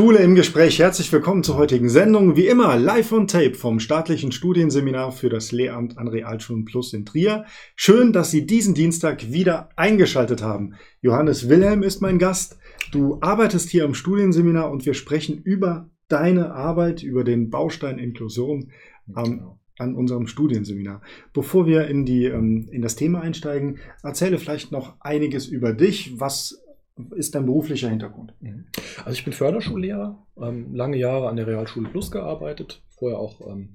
Schule im Gespräch. Herzlich willkommen zur heutigen Sendung. Wie immer live on tape vom staatlichen Studienseminar für das Lehramt an Realschulen Plus in Trier. Schön, dass Sie diesen Dienstag wieder eingeschaltet haben. Johannes Wilhelm ist mein Gast. Du arbeitest hier am Studienseminar und wir sprechen über deine Arbeit, über den Baustein Inklusion am genau an unserem Studienseminar. Bevor wir in, die, ähm, in das Thema einsteigen, erzähle vielleicht noch einiges über dich. Was ist dein beruflicher Hintergrund? Mhm. Also ich bin Förderschullehrer, ähm, lange Jahre an der Realschule Plus gearbeitet, vorher auch ähm,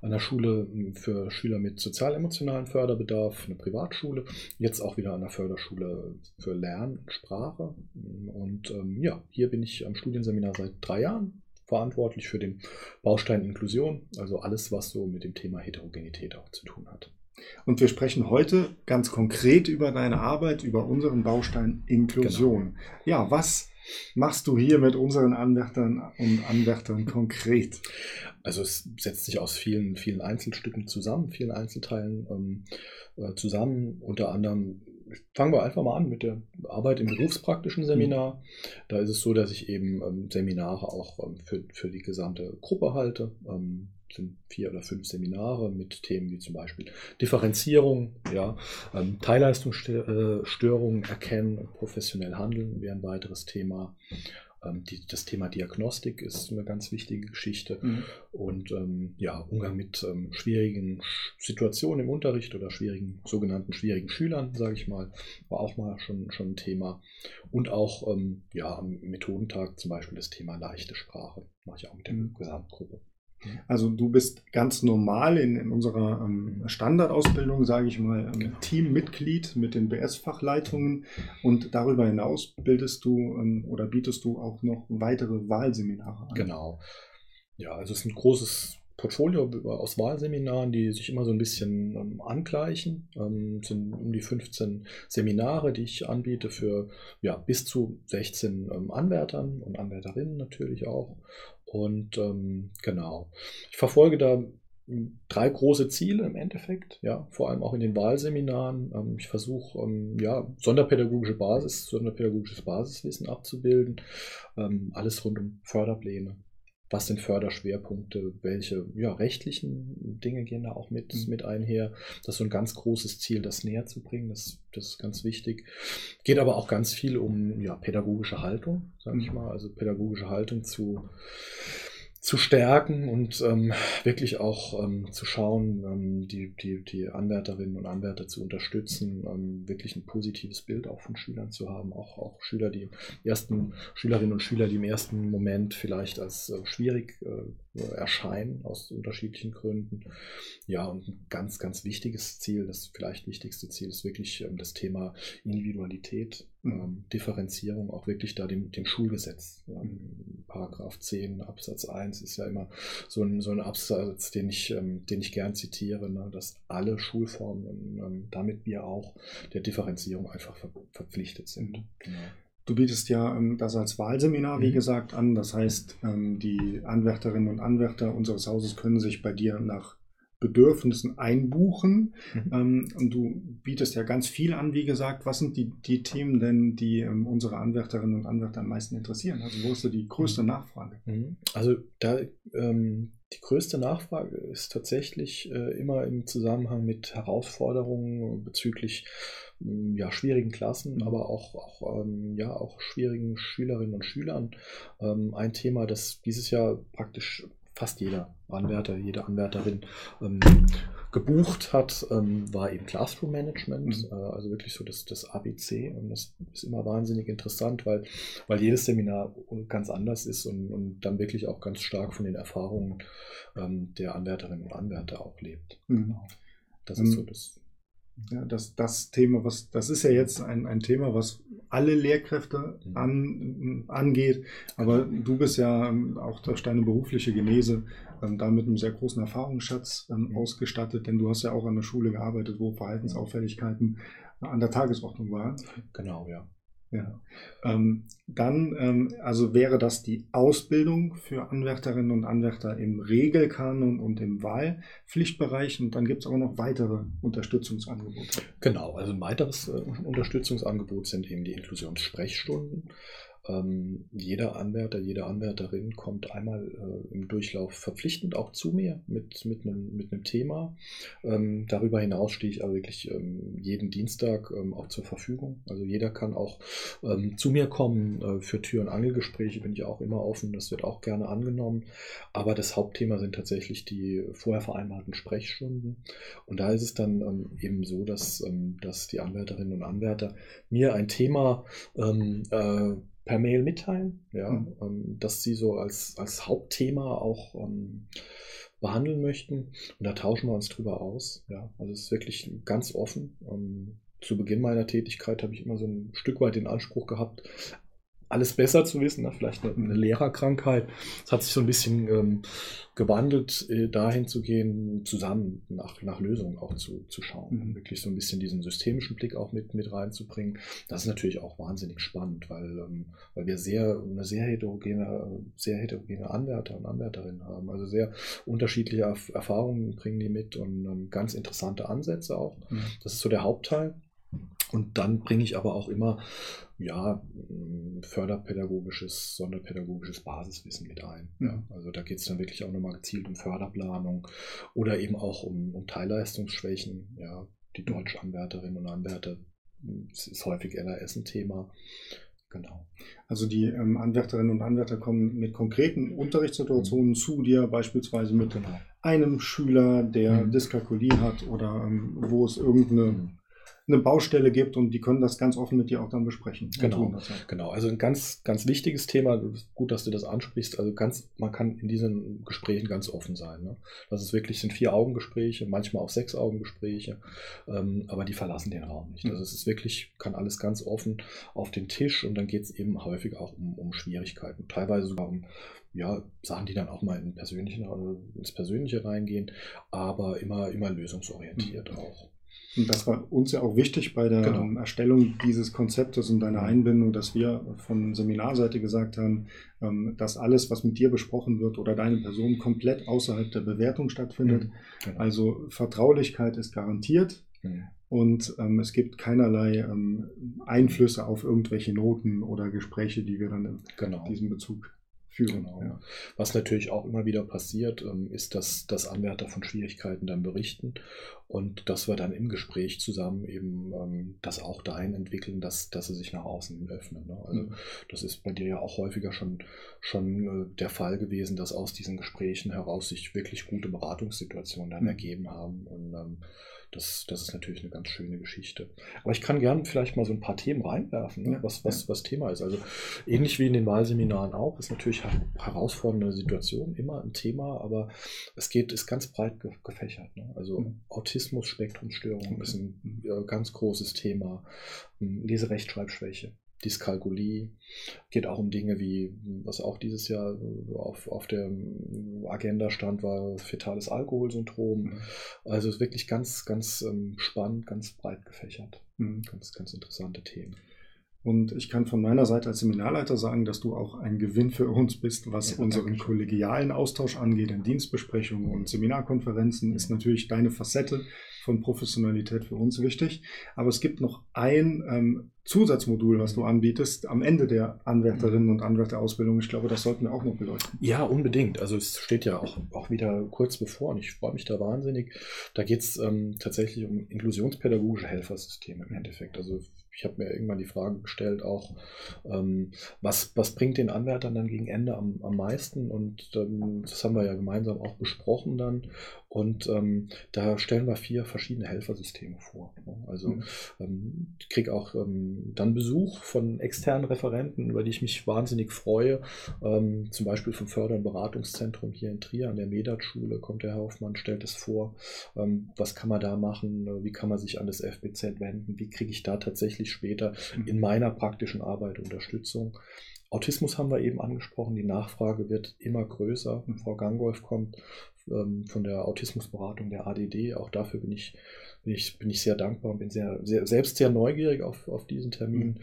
an der Schule ähm, für Schüler mit sozial-emotionalen Förderbedarf, eine Privatschule, jetzt auch wieder an der Förderschule für Lernsprache. Und ähm, ja, hier bin ich am Studienseminar seit drei Jahren verantwortlich für den Baustein Inklusion, also alles, was so mit dem Thema Heterogenität auch zu tun hat. Und wir sprechen heute ganz konkret über deine Arbeit, über unseren Baustein Inklusion. Genau. Ja, was machst du hier mit unseren Anwärtern und Anwärtern konkret? Also es setzt sich aus vielen, vielen Einzelstücken zusammen, vielen Einzelteilen ähm, äh, zusammen. Unter anderem fangen wir einfach mal an mit der Arbeit im berufspraktischen Seminar. Da ist es so, dass ich eben ähm, Seminare auch ähm, für, für die gesamte Gruppe halte. Ähm, sind vier oder fünf Seminare mit Themen wie zum Beispiel Differenzierung, ja, ähm, Teilleistungsstörungen erkennen, professionell handeln wäre ein weiteres Thema. Ähm, die, das Thema Diagnostik ist eine ganz wichtige Geschichte. Mhm. Und ähm, ja, Umgang mit ähm, schwierigen Situationen im Unterricht oder schwierigen, sogenannten schwierigen Schülern, sage ich mal, war auch mal schon, schon ein Thema. Und auch ähm, ja, am Methodentag zum Beispiel das Thema leichte Sprache, mache ich auch mit der mhm. Gesamtgruppe. Also du bist ganz normal in, in unserer ähm, Standardausbildung, sage ich mal, ähm, genau. Teammitglied mit den BS-Fachleitungen und darüber hinaus bildest du ähm, oder bietest du auch noch weitere Wahlseminare an. Genau. Ja, also es ist ein großes Portfolio aus Wahlseminaren, die sich immer so ein bisschen ähm, angleichen. Ähm, sind um die 15 Seminare, die ich anbiete für ja, bis zu 16 ähm, Anwärtern und Anwärterinnen natürlich auch. Und ähm, genau, ich verfolge da hm, drei große Ziele im Endeffekt, ja, vor allem auch in den Wahlseminaren. Ähm, ich versuche, ähm, ja, sonderpädagogische Basis, sonderpädagogisches Basiswissen abzubilden, alles rund um Förderpläne, was sind Förderschwerpunkte, welche ja, rechtlichen Dinge gehen da auch mit, mhm. mit einher. Das ist so ein ganz großes Ziel, das näher zu bringen, das, das ist ganz wichtig. Geht aber auch ganz viel um ja, pädagogische Haltung, sage ich mhm. mal, also pädagogische Haltung zu zu stärken und ähm, wirklich auch ähm, zu schauen, ähm, die, die, die Anwärterinnen und Anwärter zu unterstützen, ähm, wirklich ein positives Bild auch von Schülern zu haben, auch, auch Schüler, die ersten Schülerinnen und Schüler, die im ersten Moment vielleicht als äh, schwierig äh, erscheinen aus unterschiedlichen Gründen. Ja, und ein ganz, ganz wichtiges Ziel, das vielleicht wichtigste Ziel ist wirklich ähm, das Thema Individualität ähm, Differenzierung auch wirklich da dem, dem Schulgesetz. Ähm, Paragraph 10 Absatz 1 ist ja immer so ein, so ein Absatz, den ich, ähm, den ich gern zitiere, ne, dass alle Schulformen, ähm, damit wir auch der Differenzierung einfach ver verpflichtet sind. Genau. Du bietest ja ähm, das als Wahlseminar, wie mhm. gesagt, an. Das heißt, ähm, die Anwärterinnen und Anwärter unseres Hauses können sich bei dir nach Bedürfnissen einbuchen. Mhm. Ähm, und du bietest ja ganz viel an, wie gesagt. Was sind die, die Themen denn, die ähm, unsere Anwärterinnen und Anwärter am meisten interessieren? Also wo ist da die größte mhm. Nachfrage? Mhm. Also da ähm, die größte Nachfrage ist tatsächlich äh, immer im Zusammenhang mit Herausforderungen bezüglich ja, schwierigen Klassen, mhm. aber auch, auch, ähm, ja, auch schwierigen Schülerinnen und Schülern. Ähm, ein Thema, das dieses Jahr praktisch fast jeder Anwärter, jede Anwärterin ähm, gebucht hat, ähm, war eben Classroom Management, mhm. äh, also wirklich so das, das ABC. Und das ist immer wahnsinnig interessant, weil, weil jedes Seminar ganz anders ist und, und dann wirklich auch ganz stark von den Erfahrungen ähm, der Anwärterinnen und Anwärter auch lebt. Mhm. Genau. Das ist so ähm, das ja, das, das Thema, was, das ist ja jetzt ein, ein Thema, was alle Lehrkräfte mhm. an, angeht. Aber du bist ja ähm, auch durch deine berufliche Genese ähm, da mit einem sehr großen Erfahrungsschatz ähm, mhm. ausgestattet, denn du hast ja auch an der Schule gearbeitet, wo Verhaltensauffälligkeiten an der Tagesordnung waren. Genau, ja. Ja. Ähm, dann, ähm, also wäre das die Ausbildung für Anwärterinnen und Anwärter im Regelkanon und im Wahlpflichtbereich. Und dann gibt es auch noch weitere Unterstützungsangebote. Genau, also ein weiteres äh, Unterstützungsangebot sind eben die Inklusionssprechstunden. Ähm, jeder Anwärter, jede Anwärterin kommt einmal äh, im Durchlauf verpflichtend auch zu mir mit, mit, einem, mit einem Thema. Ähm, darüber hinaus stehe ich aber wirklich ähm, jeden Dienstag ähm, auch zur Verfügung. Also jeder kann auch ähm, zu mir kommen. Äh, für Tür- und Angelgespräche bin ich auch immer offen. Das wird auch gerne angenommen. Aber das Hauptthema sind tatsächlich die vorher vereinbarten Sprechstunden. Und da ist es dann ähm, eben so, dass, dass die Anwärterinnen und Anwärter mir ein Thema äh, per Mail mitteilen, ja, mhm. ähm, dass sie so als, als Hauptthema auch ähm, behandeln möchten. Und da tauschen wir uns drüber aus. Ja. Also es ist wirklich ganz offen. Ähm, zu Beginn meiner Tätigkeit habe ich immer so ein Stück weit den Anspruch gehabt, alles besser zu wissen, ne? vielleicht eine, eine, Lehrerkrankheit. Es hat sich so ein bisschen ähm, gewandelt, äh, dahin zu gehen, zusammen nach, nach Lösungen auch zu, zu schauen. Mhm. Wirklich so ein bisschen diesen systemischen Blick auch mit, mit reinzubringen. Das ist natürlich auch wahnsinnig spannend, weil, ähm, weil wir sehr, eine sehr heterogene, sehr heterogene Anwärter und Anwärterinnen haben. Also sehr unterschiedliche Erfahrungen bringen die mit und ähm, ganz interessante Ansätze auch. Mhm. Das ist so der Hauptteil. Und dann bringe ich aber auch immer ja, förderpädagogisches, sonderpädagogisches Basiswissen mit ein. Ja. Also da geht es dann wirklich auch nochmal gezielt um Förderplanung oder eben auch um, um Teilleistungsschwächen. Ja, die Deutschanwärterinnen und Anwärter das ist häufig LRS ein Thema. Genau. Also die ähm, Anwärterinnen und Anwärter kommen mit konkreten Unterrichtssituationen mhm. zu dir, beispielsweise mit genau. einem Schüler, der mhm. Dyskalkulie hat oder ähm, wo es irgendeine mhm eine Baustelle gibt und die können das ganz offen mit dir auch dann besprechen. Genau, genau. Also ein ganz, ganz wichtiges Thema. Gut, dass du das ansprichst. Also ganz, man kann in diesen Gesprächen ganz offen sein. Ne? Das ist wirklich sind vier Augengespräche, manchmal auch sechs Augengespräche, ähm, aber die verlassen den Raum nicht. Also es ist wirklich, kann alles ganz offen auf den Tisch und dann geht es eben häufig auch um, um Schwierigkeiten, teilweise sogar um ja, Sachen, die dann auch mal in persönlichen, ins Persönliche reingehen, aber immer, immer lösungsorientiert mhm. auch. Und das war uns ja auch wichtig bei der genau. Ähm, Erstellung dieses Konzeptes und deiner Einbindung, dass wir von Seminarseite gesagt haben, ähm, dass alles, was mit dir besprochen wird oder deine Person komplett außerhalb der Bewertung stattfindet. Mhm. Genau. Also Vertraulichkeit ist garantiert. Mhm. Und ähm, es gibt keinerlei ähm, Einflüsse auf irgendwelche Noten oder Gespräche, die wir dann in genau. diesem Bezug führen. Genau. Ja. Was natürlich auch immer wieder passiert, ähm, ist, dass, dass Anwärter von Schwierigkeiten dann berichten und dass wir dann im Gespräch zusammen eben ähm, das auch dahin entwickeln, dass, dass sie sich nach außen öffnen. Ne? Also mhm. das ist bei dir ja auch häufiger schon, schon äh, der Fall gewesen, dass aus diesen Gesprächen heraus sich wirklich gute Beratungssituationen dann mhm. ergeben haben und ähm, das, das ist natürlich eine ganz schöne Geschichte. Aber ich kann gerne vielleicht mal so ein paar Themen reinwerfen, ne? was, was, was Thema ist. Also ähnlich wie in den Wahlseminaren auch, ist natürlich eine herausfordernde Situation, immer ein Thema, aber es geht, ist ganz breit gefächert. Ne? Also mhm. Autismus, Spektrumstörung okay. ist ein äh, ganz großes Thema. Leserechtschreibschwäche. Dyskalkulie. Geht auch um Dinge wie, was auch dieses Jahr auf, auf der Agenda stand, war fetales Alkoholsyndrom. Mhm. Also ist wirklich ganz, ganz ähm, spannend, ganz breit gefächert. Mhm. Ganz, ganz interessante Themen. Und ich kann von meiner Seite als Seminarleiter sagen, dass du auch ein Gewinn für uns bist, was ja, unseren kollegialen Austausch angeht, in Dienstbesprechungen und Seminarkonferenzen, ist natürlich deine Facette von Professionalität für uns wichtig. Aber es gibt noch ein ähm, Zusatzmodul, was du anbietest, am Ende der Anwärterinnen und Anwärterausbildung. Ich glaube, das sollten wir auch noch beleuchten. Ja, unbedingt. Also es steht ja auch, auch wieder kurz bevor und ich freue mich da wahnsinnig. Da geht es ähm, tatsächlich um inklusionspädagogische Helfersysteme im Endeffekt. Also ich habe mir irgendwann die Frage gestellt, auch ähm, was, was bringt den Anwärtern dann gegen Ende am, am meisten? Und ähm, das haben wir ja gemeinsam auch besprochen dann. Und ähm, da stellen wir vier verschiedene Helfersysteme vor. Also mhm. ähm, ich kriege auch ähm, dann Besuch von externen Referenten, über die ich mich wahnsinnig freue. Ähm, zum Beispiel vom Förder- und Beratungszentrum hier in Trier an der Medat-Schule kommt der Herr Hoffmann, stellt es vor. Ähm, was kann man da machen? Wie kann man sich an das FBZ wenden? Wie kriege ich da tatsächlich später mhm. in meiner praktischen Arbeit Unterstützung? Autismus haben wir eben angesprochen. Die Nachfrage wird immer größer. Mhm. Frau Gangolf kommt ähm, von der Autismusberatung der ADD. Auch dafür bin ich, bin ich, bin ich sehr dankbar und bin sehr, sehr, selbst sehr neugierig auf, auf diesen Termin. Mhm.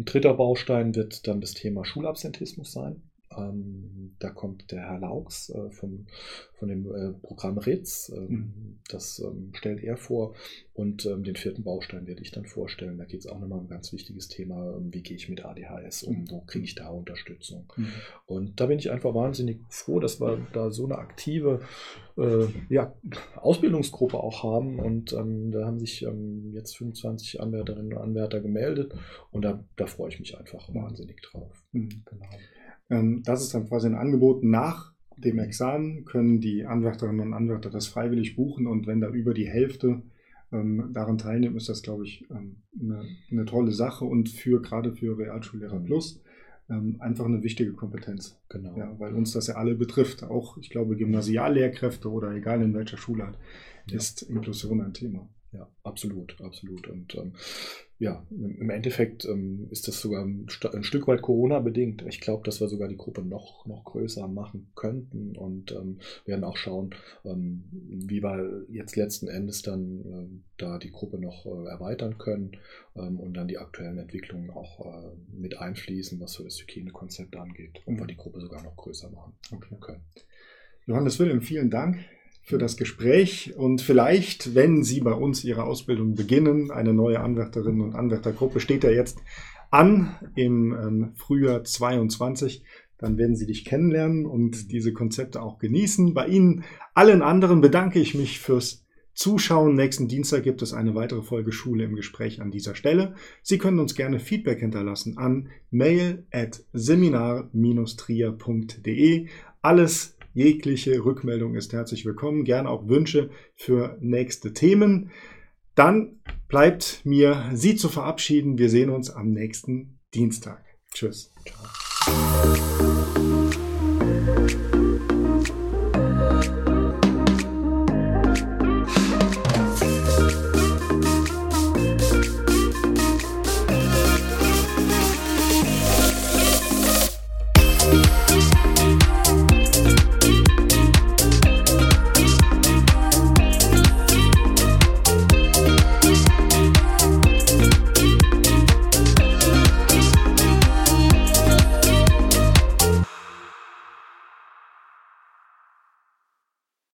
Ein dritter Baustein wird dann das Thema Schulabsentismus sein. Ähm, da kommt der Herr Laux äh, vom, von dem äh, Programm RITZ. Ähm, mhm. Das ähm, stellt er vor. Und ähm, den vierten Baustein werde ich dann vorstellen. Da geht es auch nochmal um ein ganz wichtiges Thema. Ähm, wie gehe ich mit ADHS um? Mhm. Wo kriege ich da Unterstützung? Mhm. Und da bin ich einfach wahnsinnig froh, dass wir da so eine aktive äh, ja, Ausbildungsgruppe auch haben. Und ähm, da haben sich jetzt 25 Anwärterinnen und Anwärter gemeldet. Und da, da freue ich mich einfach wahnsinnig drauf. Mhm. Genau. Ähm, das ist dann quasi ein Angebot nach dem Examen, können die Anwärterinnen und Anwärter das freiwillig buchen und wenn da über die Hälfte ähm, daran teilnehmen, ist das, glaube ich, ähm, eine, eine, tolle Sache und für gerade für Realschullehrer mhm. Plus ähm, einfach eine wichtige Kompetenz. Genau. Ja, weil uns das ja alle betrifft. Auch, ich glaube, Gymnasiallehrkräfte oder egal in welcher Schule ja. ist Inklusion ein Thema. Ja, absolut, absolut. Und ähm, ja, im Endeffekt ähm, ist das sogar ein, ein Stück weit Corona-bedingt. Ich glaube, dass wir sogar die Gruppe noch, noch größer machen könnten und ähm, werden auch schauen, ähm, wie wir jetzt letzten Endes dann äh, da die Gruppe noch äh, erweitern können ähm, und dann die aktuellen Entwicklungen auch äh, mit einfließen, was so das Hygienekonzept angeht, ob wir die Gruppe sogar noch größer machen okay. können. Johannes Wilhelm, vielen Dank für das Gespräch und vielleicht, wenn Sie bei uns Ihre Ausbildung beginnen, eine neue Anwärterinnen und Anwärtergruppe steht ja jetzt an im ähm, Frühjahr 22, dann werden Sie dich kennenlernen und diese Konzepte auch genießen. Bei Ihnen allen anderen bedanke ich mich fürs Zuschauen. Nächsten Dienstag gibt es eine weitere Folge Schule im Gespräch an dieser Stelle. Sie können uns gerne Feedback hinterlassen an mail at seminar-trier.de. Alles Jegliche Rückmeldung ist herzlich willkommen. Gerne auch Wünsche für nächste Themen. Dann bleibt mir, Sie zu verabschieden. Wir sehen uns am nächsten Dienstag. Tschüss. Ciao.